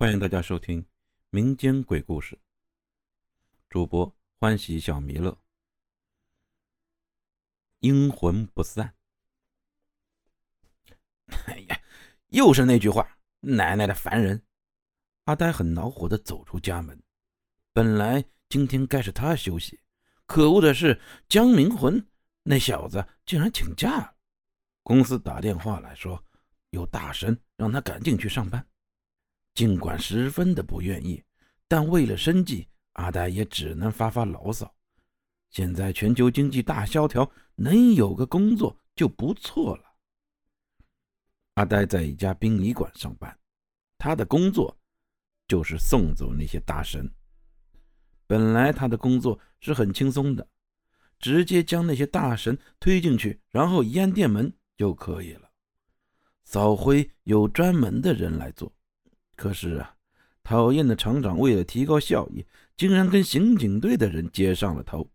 欢迎大家收听民间鬼故事，主播欢喜小弥勒，阴魂不散。哎呀，又是那句话，奶奶的烦人！阿呆很恼火的走出家门。本来今天该是他休息，可恶的是江明魂那小子竟然请假了。公司打电话来说有大神让他赶紧去上班。尽管十分的不愿意，但为了生计，阿呆也只能发发牢骚。现在全球经济大萧条，能有个工作就不错了。阿呆在一家殡仪馆上班，他的工作就是送走那些大神。本来他的工作是很轻松的，直接将那些大神推进去，然后一按电门就可以了。扫灰有专门的人来做。可是啊，讨厌的厂长为了提高效益，竟然跟刑警队的人接上了头。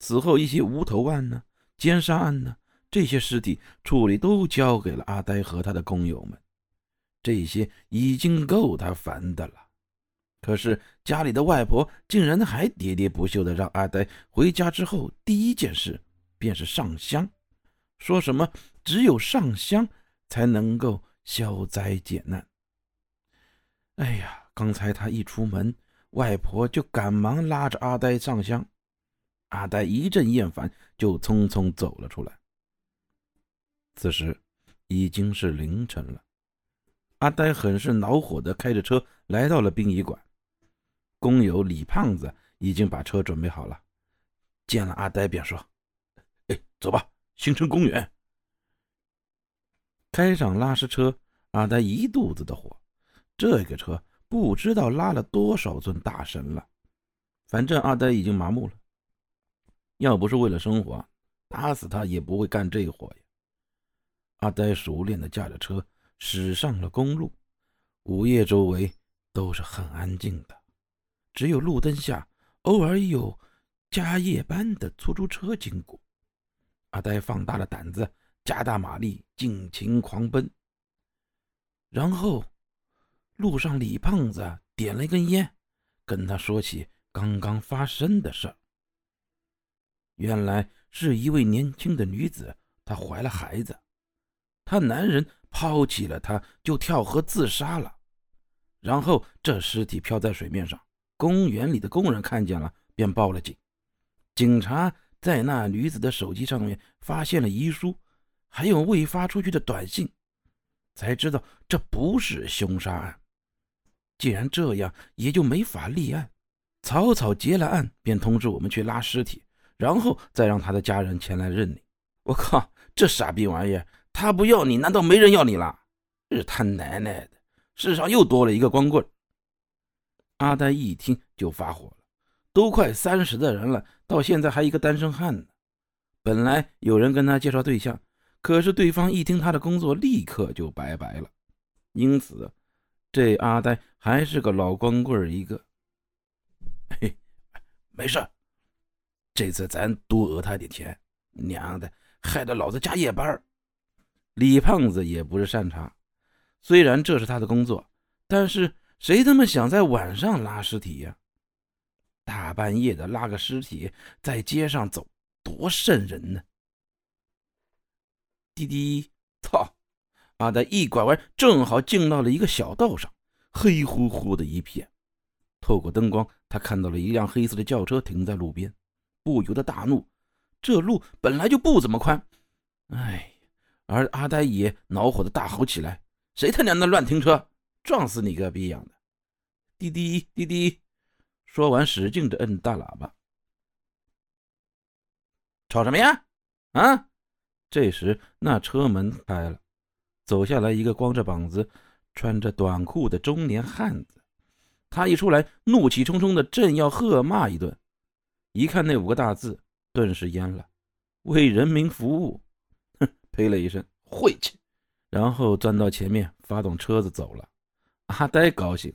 此后，一些无头案呢、奸杀案呢，这些尸体处理都交给了阿呆和他的工友们。这些已经够他烦的了。可是家里的外婆竟然还喋喋不休的让阿呆回家之后第一件事便是上香，说什么只有上香才能够消灾解难。哎呀！刚才他一出门，外婆就赶忙拉着阿呆上香。阿呆一阵厌烦，就匆匆走了出来。此时已经是凌晨了，阿呆很是恼火的开着车来到了殡仪馆。工友李胖子已经把车准备好了，见了阿呆便说：“哎，走吧，新城公园。”开上拉尸车，阿呆一肚子的火。这个车不知道拉了多少尊大神了，反正阿呆已经麻木了。要不是为了生活，打死他也不会干这活呀。阿呆熟练的驾着车驶上了公路，午夜周围都是很安静的，只有路灯下偶尔有加夜班的出租车经过。阿呆放大了胆子，加大马力，尽情狂奔，然后。路上，李胖子点了一根烟，跟他说起刚刚发生的事儿。原来是一位年轻的女子，她怀了孩子，她男人抛弃了她，就跳河自杀了。然后这尸体漂在水面上，公园里的工人看见了，便报了警。警察在那女子的手机上面发现了遗书，还有未发出去的短信，才知道这不是凶杀案。既然这样，也就没法立案。草草结了案，便通知我们去拉尸体，然后再让他的家人前来认领。我靠，这傻逼玩意儿！他不要你，难道没人要你了？日他奶奶的！世上又多了一个光棍。阿呆一听就发火了，都快三十的人了，到现在还一个单身汉呢。本来有人跟他介绍对象，可是对方一听他的工作，立刻就拜拜了。因此。这阿呆还是个老光棍一个，嘿，没事，这次咱多讹他点钱，娘的，害得老子加夜班。李胖子也不是善茬，虽然这是他的工作，但是谁他妈想在晚上拉尸体呀？大半夜的拉个尸体在街上走，多瘆人呢！滴滴，操！阿呆一拐弯，正好进到了一个小道上，黑乎乎的一片。透过灯光，他看到了一辆黑色的轿车停在路边，不由得大怒。这路本来就不怎么宽，哎！而阿呆也恼火的大吼起来：“谁他娘的乱停车，撞死你个逼样的！”滴滴滴滴，说完使劲的摁大喇叭。吵什么呀？啊！这时那车门开了。走下来一个光着膀子、穿着短裤的中年汉子，他一出来，怒气冲冲的，正要喝骂一顿，一看那五个大字，顿时蔫了：“为人民服务。”哼，呸了一声，晦气，然后钻到前面，发动车子走了。阿呆高兴，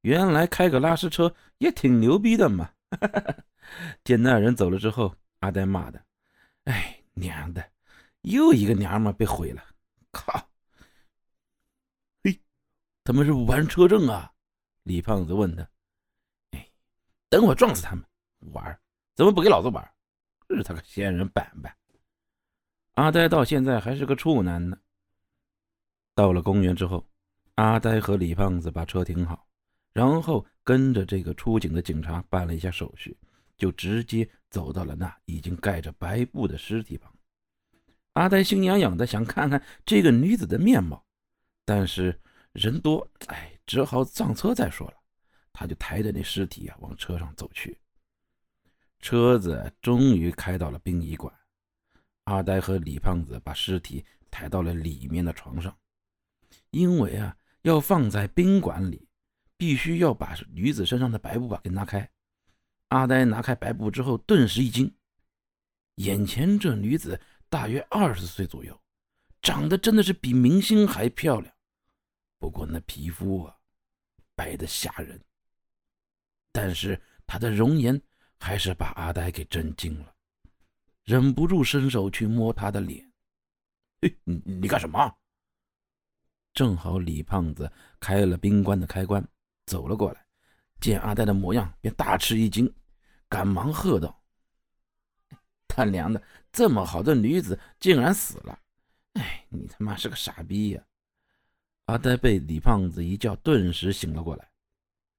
原来开个拉尸车也挺牛逼的嘛！哈 哈见那人走了之后，阿呆骂的：“哎，娘的，又一个娘们被毁了！”靠！嘿他们是玩车震啊？李胖子问他。哎，等会撞死他们！玩，怎么不给老子玩？日他个仙人板板！阿呆到现在还是个处男呢。到了公园之后，阿呆和李胖子把车停好，然后跟着这个出警的警察办了一下手续，就直接走到了那已经盖着白布的尸体旁。阿呆心痒痒的想看看这个女子的面貌，但是人多，哎，只好上车再说了。他就抬着那尸体啊往车上走去。车子终于开到了殡仪馆，阿呆和李胖子把尸体抬到了里面的床上。因为啊，要放在宾馆里，必须要把女子身上的白布啊给拿开。阿呆拿开白布之后，顿时一惊，眼前这女子大约二十岁左右，长得真的是比明星还漂亮。不过那皮肤啊，白的吓人。但是她的容颜还是把阿呆给震惊了，忍不住伸手去摸她的脸。嘿，你你干什么？正好李胖子开了宾馆的开关，走了过来，见阿呆的模样，便大吃一惊，赶忙喝道：“他娘的，这么好的女子竟然死了！哎，你他妈是个傻逼呀！”阿呆被李胖子一叫，顿时醒了过来，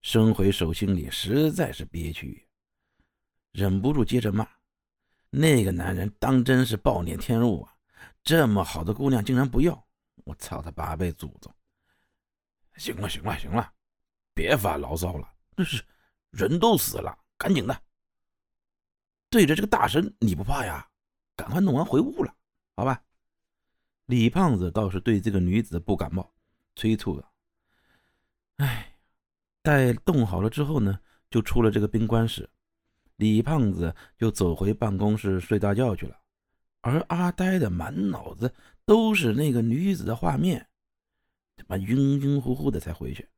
伸回手心里，实在是憋屈，忍不住接着骂：“那个男人当真是暴殄天物啊！这么好的姑娘竟然不要！”我操他八辈祖宗！行了行了行了，别发牢骚了。这是人都死了，赶紧的。对着这个大神你不怕呀？赶快弄完回屋了，好吧？李胖子倒是对这个女子不感冒，催促道：“哎，待冻好了之后呢，就出了这个冰棺室。李胖子就走回办公室睡大觉去了。而阿呆的满脑子……都是那个女子的画面，他妈晕晕乎乎的才回去。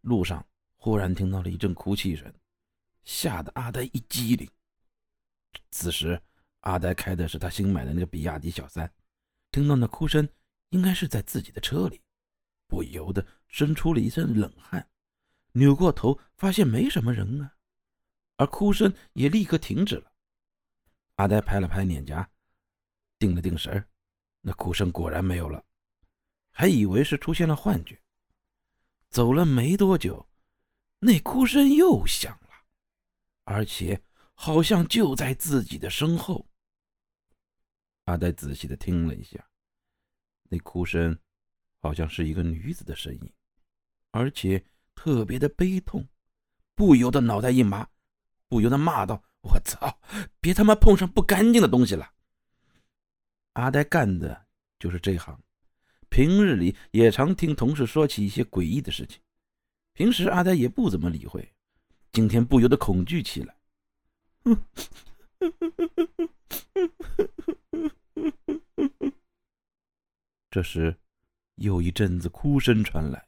路上忽然听到了一阵哭泣声，吓得阿呆一激灵。此时阿呆开的是他新买的那个比亚迪小三，听到那哭声，应该是在自己的车里，不由得生出了一身冷汗。扭过头发现没什么人啊，而哭声也立刻停止了。阿呆拍了拍脸颊，定了定神儿。那哭声果然没有了，还以为是出现了幻觉。走了没多久，那哭声又响了，而且好像就在自己的身后。阿呆仔细的听了一下，那哭声好像是一个女子的声音，而且特别的悲痛，不由得脑袋一麻，不由得骂道：“我操！别他妈碰上不干净的东西了！”阿呆干的就是这行，平日里也常听同事说起一些诡异的事情。平时阿呆也不怎么理会，今天不由得恐惧起来。这时，又一阵子哭声传来，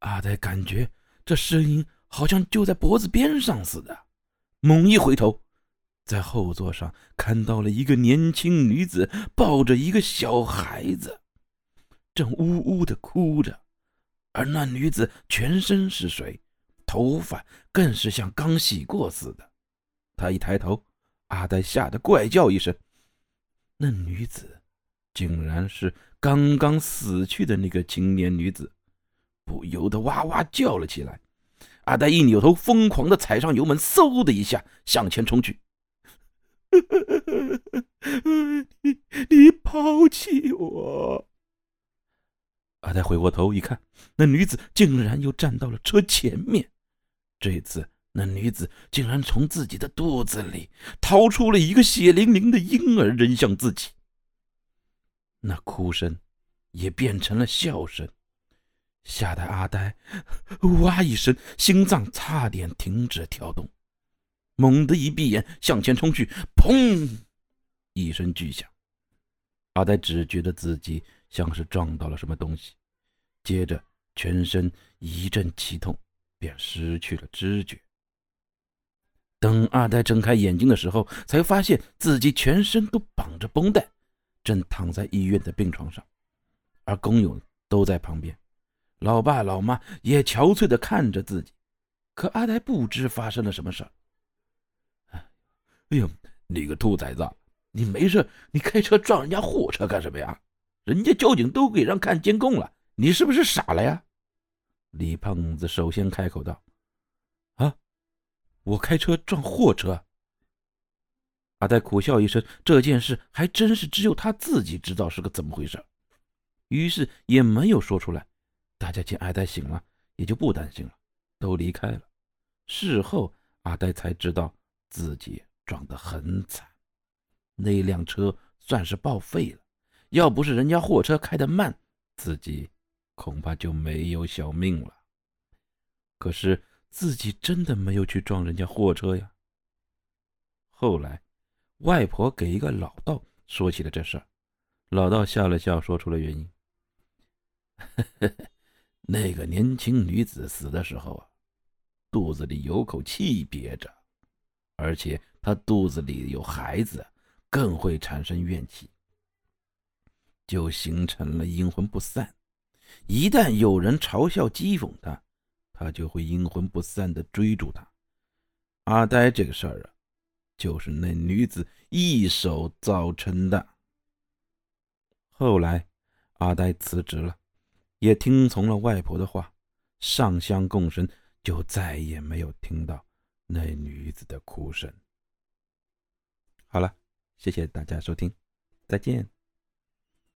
阿呆感觉这声音好像就在脖子边上似的，猛一回头。在后座上看到了一个年轻女子抱着一个小孩子，正呜呜的哭着，而那女子全身是水，头发更是像刚洗过似的。他一抬头，阿呆吓得怪叫一声，那女子竟然是刚刚死去的那个青年女子，不由得哇哇叫了起来。阿呆一扭头，疯狂的踩上油门，嗖的一下向前冲去。你你抛弃我！阿呆回过头一看，那女子竟然又站到了车前面。这次，那女子竟然从自己的肚子里掏出了一个血淋淋的婴儿，扔向自己。那哭声也变成了笑声，吓得阿呆哇一声，心脏差点停止跳动。猛地一闭眼，向前冲去，砰！一声巨响，阿呆只觉得自己像是撞到了什么东西，接着全身一阵奇痛，便失去了知觉。等阿呆睁开眼睛的时候，才发现自己全身都绑着绷带，正躺在医院的病床上，而工友都在旁边。老爸老妈也憔悴的看着自己，可阿呆不知发生了什么事儿。哎呦，你个兔崽子，你没事，你开车撞人家货车干什么呀？人家交警都给让看监控了，你是不是傻了呀？李胖子首先开口道：“，我开车撞货车。”阿呆苦笑一声，这件事还真是只有他自己知道是个怎么回事，于是也没有说出来。大家见阿呆醒了，也就不担心了，都离开了。事后，阿呆才知道自己撞得很惨，那辆车算是报废了。要不是人家货车开得慢，自己恐怕就没有小命了。可是自己真的没有去撞人家货车呀。后来。外婆给一个老道说起了这事儿，老道笑了笑，说出了原因。那个年轻女子死的时候啊，肚子里有口气憋着，而且她肚子里有孩子，更会产生怨气，就形成了阴魂不散。一旦有人嘲笑讥讽她，他就会阴魂不散的追逐他。阿呆这个事儿啊。就是那女子一手造成的。后来，阿呆辞职了，也听从了外婆的话，上香供神，就再也没有听到那女子的哭声。好了，谢谢大家收听，再见。